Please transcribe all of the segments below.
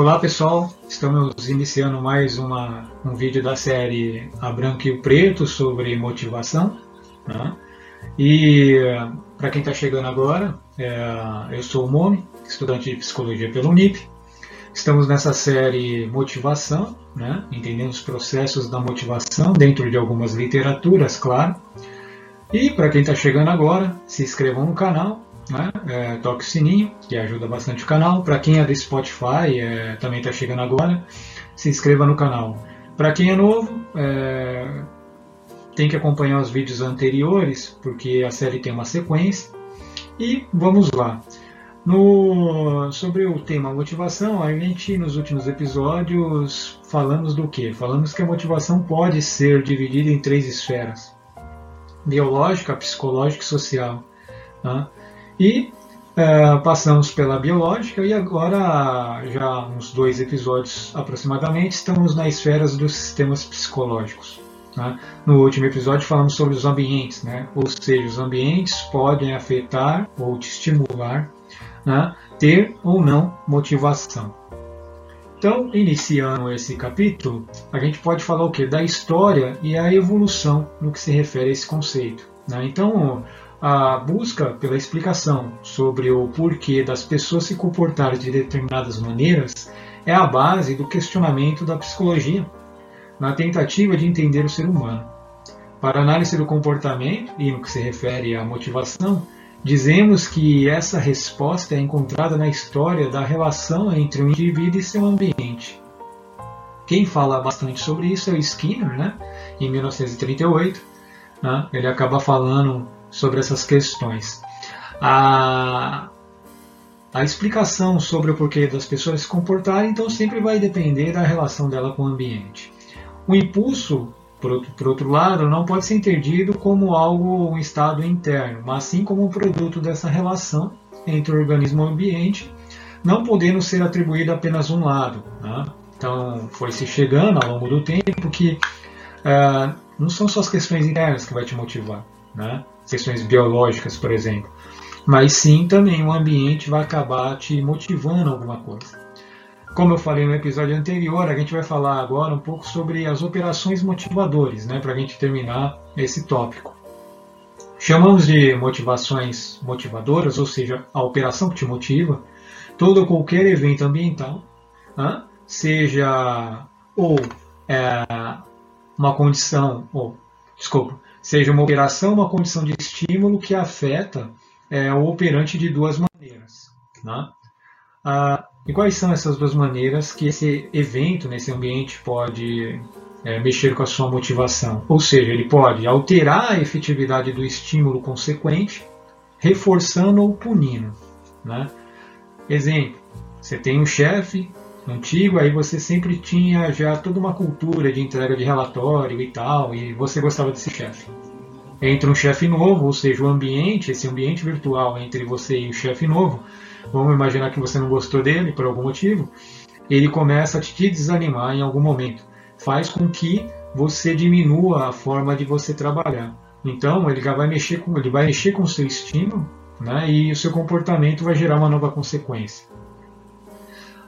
Olá pessoal, estamos iniciando mais uma, um vídeo da série A Branco e o Preto sobre motivação. Né? E para quem está chegando agora, é, eu sou o Momi, estudante de psicologia pelo UNIP. Estamos nessa série Motivação, né? entendendo os processos da motivação dentro de algumas literaturas, claro. E para quem está chegando agora, se inscrevam no canal, né? É, toque o sininho, que ajuda bastante o canal. Para quem é do Spotify, é, também está chegando agora, se inscreva no canal. Para quem é novo, é, tem que acompanhar os vídeos anteriores, porque a série tem uma sequência. E vamos lá. No, sobre o tema motivação, a gente nos últimos episódios falamos do que? Falamos que a motivação pode ser dividida em três esferas: biológica, psicológica e social. Né? E é, passamos pela biológica e agora, já uns dois episódios aproximadamente, estamos nas esferas dos sistemas psicológicos. Né? No último episódio falamos sobre os ambientes, né? ou seja, os ambientes podem afetar ou te estimular né? ter ou não motivação. Então, iniciando esse capítulo, a gente pode falar o que? Da história e a evolução no que se refere a esse conceito. Né? Então, a busca pela explicação sobre o porquê das pessoas se comportarem de determinadas maneiras é a base do questionamento da psicologia, na tentativa de entender o ser humano. Para análise do comportamento e no que se refere à motivação, dizemos que essa resposta é encontrada na história da relação entre o indivíduo e seu ambiente. Quem fala bastante sobre isso é o Skinner, né? em 1938. Né? Ele acaba falando sobre essas questões. A, a explicação sobre o porquê das pessoas se comportarem, então, sempre vai depender da relação dela com o ambiente. O impulso, por, por outro lado, não pode ser entendido como algo, um estado interno, mas sim como um produto dessa relação entre o organismo e o ambiente, não podendo ser atribuído a apenas um lado. Né? Então, foi se chegando ao longo do tempo que uh, não são só as questões internas que vai te motivar, né? Questões biológicas, por exemplo. Mas sim também o ambiente vai acabar te motivando alguma coisa. Como eu falei no episódio anterior, a gente vai falar agora um pouco sobre as operações motivadoras, né, para a gente terminar esse tópico. Chamamos de motivações motivadoras, ou seja, a operação que te motiva, todo ou qualquer evento ambiental, né, seja ou é, uma condição, ou, desculpa, seja uma operação, uma condição de estímulo que afeta é, o operante de duas maneiras. Né? Ah, e quais são essas duas maneiras que esse evento, nesse ambiente, pode é, mexer com a sua motivação? Ou seja, ele pode alterar a efetividade do estímulo consequente, reforçando ou punindo. Né? Exemplo, você tem um chefe antigo, aí você sempre tinha já toda uma cultura de entrega de relatório e tal, e você gostava desse chefe. Entra um chefe novo, ou seja, o ambiente, esse ambiente virtual entre você e o chefe novo, vamos imaginar que você não gostou dele por algum motivo, ele começa a te desanimar em algum momento. Faz com que você diminua a forma de você trabalhar. Então, ele vai mexer com, ele vai mexer com o seu estímulo, né, e o seu comportamento vai gerar uma nova consequência.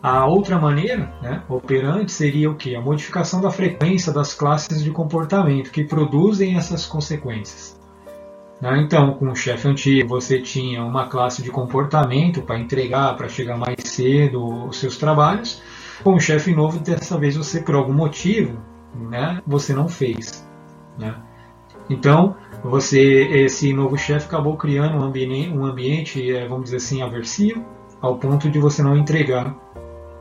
A outra maneira né, operante seria o que? A modificação da frequência das classes de comportamento que produzem essas consequências. Né, então, com o chefe antigo, você tinha uma classe de comportamento para entregar, para chegar mais cedo os seus trabalhos. Com o chefe novo, dessa vez você, por algum motivo, né, você não fez. Né? Então, você, esse novo chefe acabou criando um ambiente, um ambiente, é, vamos dizer assim, aversivo, ao ponto de você não entregar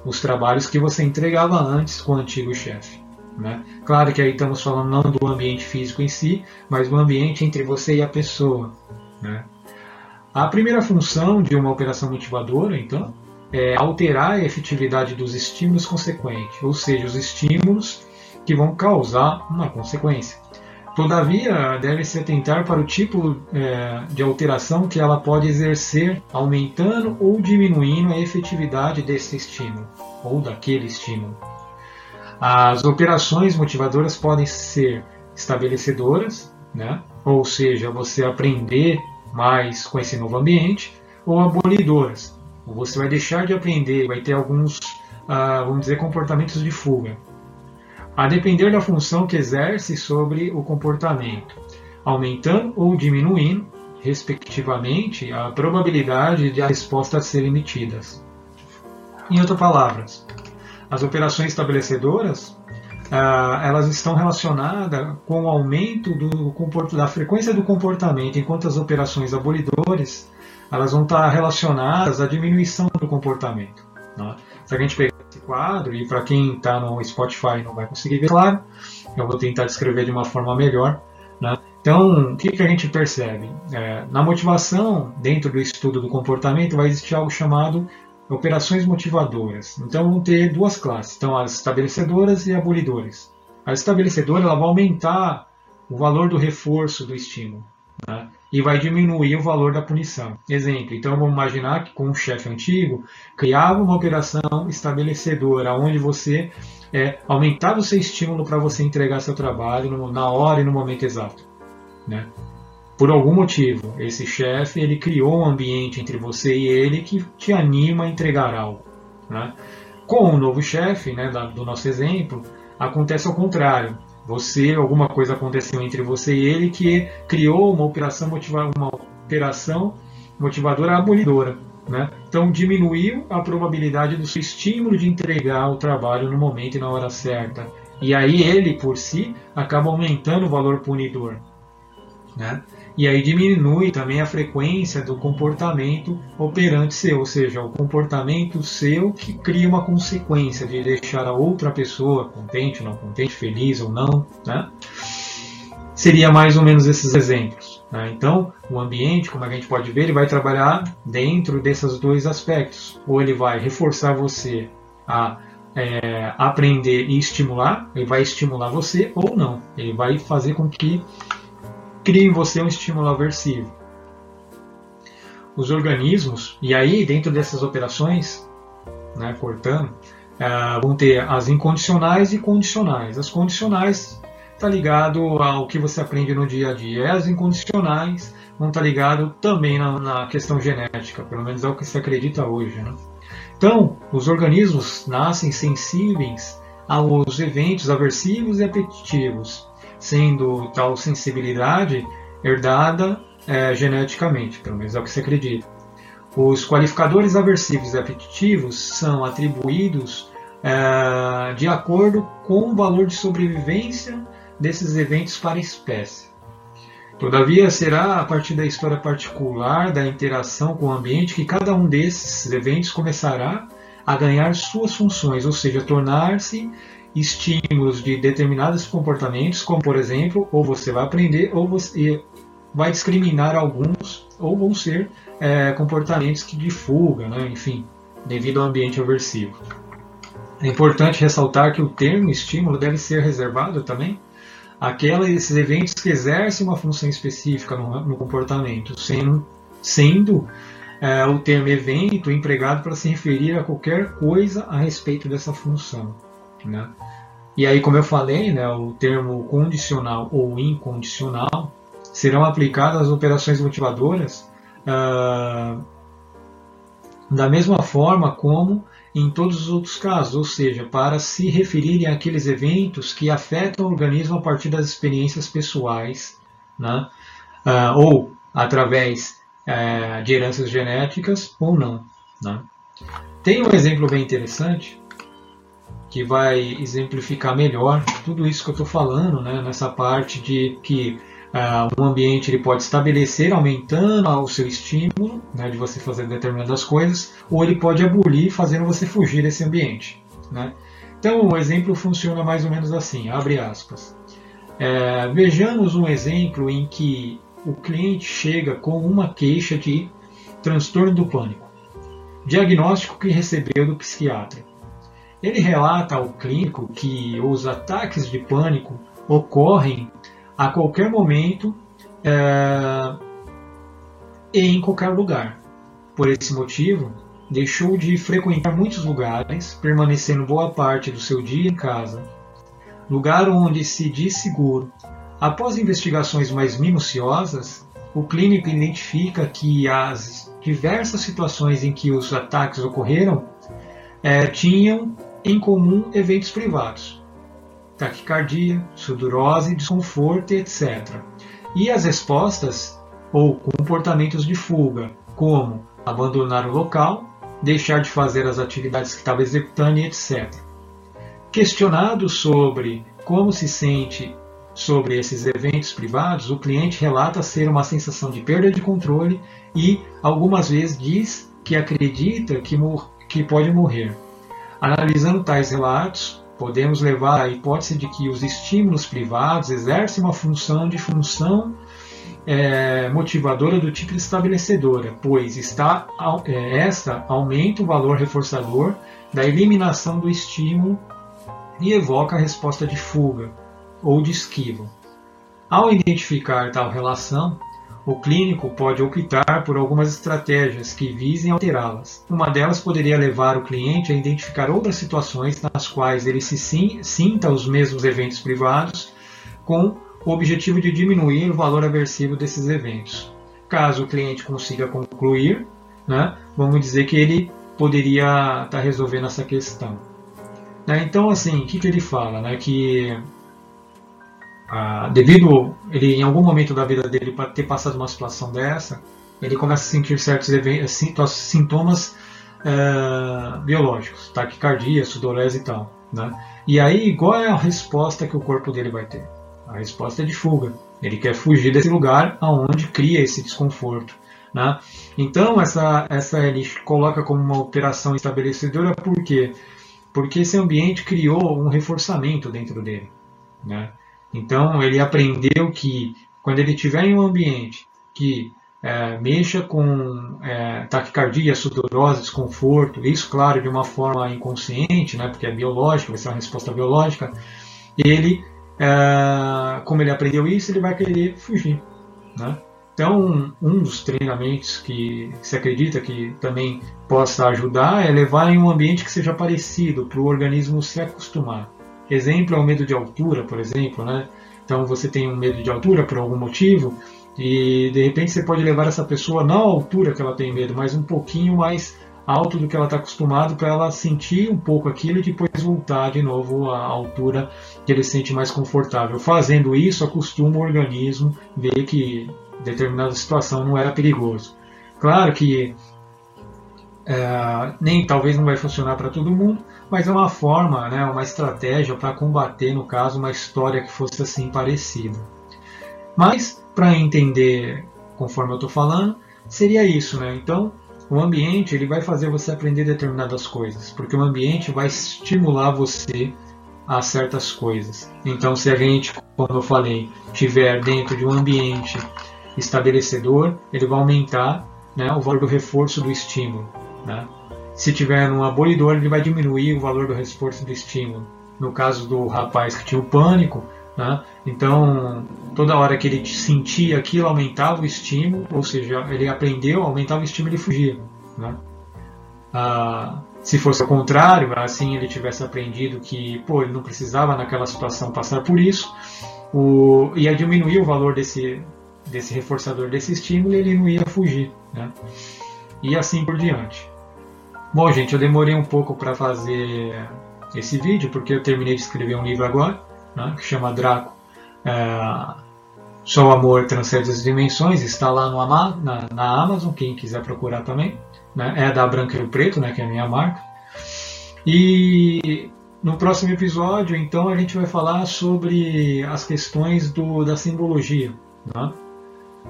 os trabalhos que você entregava antes com o antigo chefe. Né? Claro que aí estamos falando não do ambiente físico em si, mas do ambiente entre você e a pessoa. Né? A primeira função de uma operação motivadora, então, é alterar a efetividade dos estímulos consequentes, ou seja, os estímulos que vão causar uma consequência. Todavia, deve-se atentar para o tipo é, de alteração que ela pode exercer, aumentando ou diminuindo a efetividade desse estímulo ou daquele estímulo. As operações motivadoras podem ser estabelecedoras, né? ou seja, você aprender mais com esse novo ambiente, ou abolidoras. Você vai deixar de aprender, vai ter alguns ah, vamos dizer, comportamentos de fuga, a depender da função que exerce sobre o comportamento, aumentando ou diminuindo, respectivamente, a probabilidade de as respostas serem emitidas. Em outras palavras, as operações estabelecedoras ah, elas estão relacionadas com o aumento do, da frequência do comportamento, enquanto as operações abolidores elas vão estar relacionadas à diminuição do comportamento. Né? Se a gente pegar quadro, e para quem está no Spotify não vai conseguir ver, claro, eu vou tentar descrever de uma forma melhor. Né? Então, o que, que a gente percebe? É, na motivação, dentro do estudo do comportamento, vai existir algo chamado operações motivadoras. Então, vão ter duas classes, então as estabelecedoras e abolidoras. A estabelecedora ela vai aumentar o valor do reforço do estímulo né? e vai diminuir o valor da punição. Exemplo, então vamos imaginar que com um chefe antigo criava uma operação estabelecedora, onde você é, aumentava o seu estímulo para você entregar seu trabalho no, na hora e no momento exato. Né? Por algum motivo, esse chefe ele criou um ambiente entre você e ele que te anima a entregar algo. Né? Com o novo chefe, né, do nosso exemplo, acontece ao contrário. Você, alguma coisa aconteceu entre você e ele que criou uma operação, motiva uma operação motivadora abolidora. Né? Então diminuiu a probabilidade do seu estímulo de entregar o trabalho no momento e na hora certa. E aí ele, por si, acaba aumentando o valor punidor. Né? E aí diminui também a frequência do comportamento operante seu, ou seja, o comportamento seu que cria uma consequência de deixar a outra pessoa contente, não contente, feliz ou não. Né? Seria mais ou menos esses exemplos. Né? Então, o ambiente, como a gente pode ver, ele vai trabalhar dentro desses dois aspectos. Ou ele vai reforçar você a é, aprender e estimular, ele vai estimular você ou não. Ele vai fazer com que cria em você um estímulo aversivo. Os organismos, e aí dentro dessas operações, né, cortando, uh, vão ter as incondicionais e condicionais. As condicionais está ligado ao que você aprende no dia a dia. As incondicionais vão estar tá ligado também na, na, questão genética, pelo menos é o que se acredita hoje. Né? Então, os organismos nascem sensíveis aos eventos aversivos e apetitivos sendo tal sensibilidade herdada é, geneticamente, pelo menos é o que se acredita. Os qualificadores aversivos e apetitivos são atribuídos é, de acordo com o valor de sobrevivência desses eventos para a espécie. Todavia, será a partir da história particular da interação com o ambiente que cada um desses eventos começará a ganhar suas funções, ou seja, tornar-se estímulos de determinados comportamentos, como por exemplo, ou você vai aprender ou você vai discriminar alguns, ou vão ser é, comportamentos que de fuga, né? enfim, devido ao ambiente aversivo. É importante ressaltar que o termo estímulo deve ser reservado também àqueles eventos que exercem uma função específica no, no comportamento, sendo, sendo é, o termo evento empregado para se referir a qualquer coisa a respeito dessa função. Né? E aí, como eu falei, né, o termo condicional ou incondicional serão aplicados às operações motivadoras uh, da mesma forma como em todos os outros casos, ou seja, para se referirem àqueles eventos que afetam o organismo a partir das experiências pessoais, né, uh, ou através uh, de heranças genéticas ou não. Né. Tem um exemplo bem interessante que vai exemplificar melhor tudo isso que eu estou falando, né, nessa parte de que uh, um ambiente ele pode estabelecer aumentando o seu estímulo né, de você fazer determinadas coisas, ou ele pode abolir fazendo você fugir desse ambiente. Né? Então o exemplo funciona mais ou menos assim, abre aspas. É, vejamos um exemplo em que o cliente chega com uma queixa de transtorno do pânico, diagnóstico que recebeu do psiquiatra. Ele relata ao clínico que os ataques de pânico ocorrem a qualquer momento é, e em qualquer lugar. Por esse motivo, deixou de frequentar muitos lugares, permanecendo boa parte do seu dia em casa, lugar onde se diz seguro. Após investigações mais minuciosas, o clínico identifica que as diversas situações em que os ataques ocorreram é, tinham em comum eventos privados, taquicardia, sudorose, desconforto, etc. E as respostas ou comportamentos de fuga, como abandonar o local, deixar de fazer as atividades que estava executando etc. Questionado sobre como se sente sobre esses eventos privados, o cliente relata ser uma sensação de perda de controle e algumas vezes diz que acredita que, que pode morrer. Analisando tais relatos, podemos levar à hipótese de que os estímulos privados exercem uma função de função é, motivadora do tipo estabelecedora, pois está, é, esta aumenta o valor reforçador da eliminação do estímulo e evoca a resposta de fuga ou de esquiva. Ao identificar tal relação, o clínico pode optar por algumas estratégias que visem alterá-las. Uma delas poderia levar o cliente a identificar outras situações nas quais ele se sinta os mesmos eventos privados, com o objetivo de diminuir o valor aversivo desses eventos. Caso o cliente consiga concluir, né, vamos dizer que ele poderia estar tá resolvendo essa questão. Né, então, assim, o que, que ele fala? Né, que ah, devido ele em algum momento da vida dele para ter passado uma situação dessa, ele começa a sentir certos sintomas é, biológicos, taquicardia, sudorese e tal. Né? E aí, qual é a resposta que o corpo dele vai ter? A resposta é de fuga. Ele quer fugir desse lugar aonde cria esse desconforto. Né? Então, essa, essa ele coloca como uma operação estabelecedora por quê? Porque esse ambiente criou um reforçamento dentro dele. Né? Então ele aprendeu que quando ele estiver em um ambiente que é, mexa com é, taquicardia, sudorose, desconforto, isso claro de uma forma inconsciente, né, porque é biológico, vai ser uma resposta biológica, ele, é, como ele aprendeu isso, ele vai querer fugir. Né? Então, um dos treinamentos que se acredita que também possa ajudar é levar em um ambiente que seja parecido, para o organismo se acostumar. Exemplo é o medo de altura, por exemplo, né? Então você tem um medo de altura por algum motivo e de repente você pode levar essa pessoa não à altura que ela tem medo, mas um pouquinho mais alto do que ela está acostumado para ela sentir um pouco aquilo e depois voltar de novo à altura que ele sente mais confortável. Fazendo isso, acostuma o organismo ver que determinada situação não era perigoso. Claro que é, nem talvez não vai funcionar para todo mundo, mas é uma forma, né, uma estratégia para combater, no caso, uma história que fosse assim parecida. Mas, para entender, conforme eu estou falando, seria isso. Né? Então, o ambiente ele vai fazer você aprender determinadas coisas, porque o ambiente vai estimular você a certas coisas. Então, se a gente, como eu falei, estiver dentro de um ambiente estabelecedor, ele vai aumentar né, o valor do reforço do estímulo. Né? Se tiver um abolidor, ele vai diminuir o valor do reforço do estímulo. No caso do rapaz que tinha o pânico, né? então toda hora que ele sentia aquilo, aumentava o estímulo, ou seja, ele aprendeu, aumentava o estímulo e fugia. Né? Ah, se fosse o contrário, assim ele tivesse aprendido que pô, ele não precisava naquela situação passar por isso, o, ia diminuir o valor desse, desse reforçador desse estímulo e ele não ia fugir. Né? E assim por diante. Bom, gente, eu demorei um pouco para fazer esse vídeo, porque eu terminei de escrever um livro agora, né, que chama Draco. É, Só o Amor Transcende as Dimensões, está lá no, na, na Amazon, quem quiser procurar também. Né, é da Branqueiro Preto, né, que é a minha marca. E no próximo episódio, então, a gente vai falar sobre as questões do, da simbologia. Né?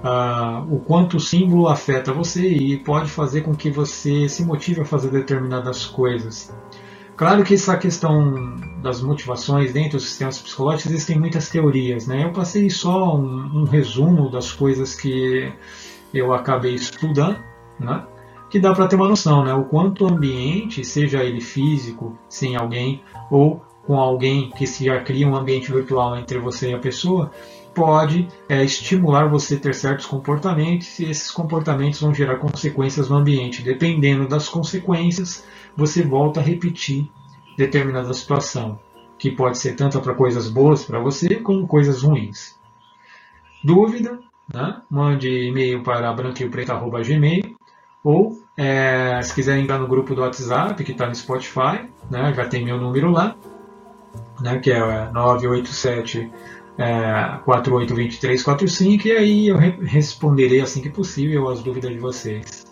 Ah, o quanto o símbolo afeta você e pode fazer com que você se motive a fazer determinadas coisas. Claro que essa questão das motivações dentro dos sistemas psicológicos existem muitas teorias, né? Eu passei só um, um resumo das coisas que eu acabei estudando, né? Que dá para ter uma noção, né? O quanto o ambiente, seja ele físico, sem alguém, ou com alguém que se já cria um ambiente virtual entre você e a pessoa, pode é, estimular você a ter certos comportamentos e esses comportamentos vão gerar consequências no ambiente. Dependendo das consequências, você volta a repetir determinada situação, que pode ser tanto para coisas boas para você como coisas ruins. Dúvida? Né? Mande e-mail para branquiopreto.gmail ou É, se quiserem entrar no grupo do WhatsApp, que está no Spotify, né, já tem meu número lá, né, que é 987 é, 482345, e aí eu re responderei assim que possível as dúvidas de vocês.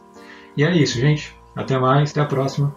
E é isso, gente. Até mais, até a próxima.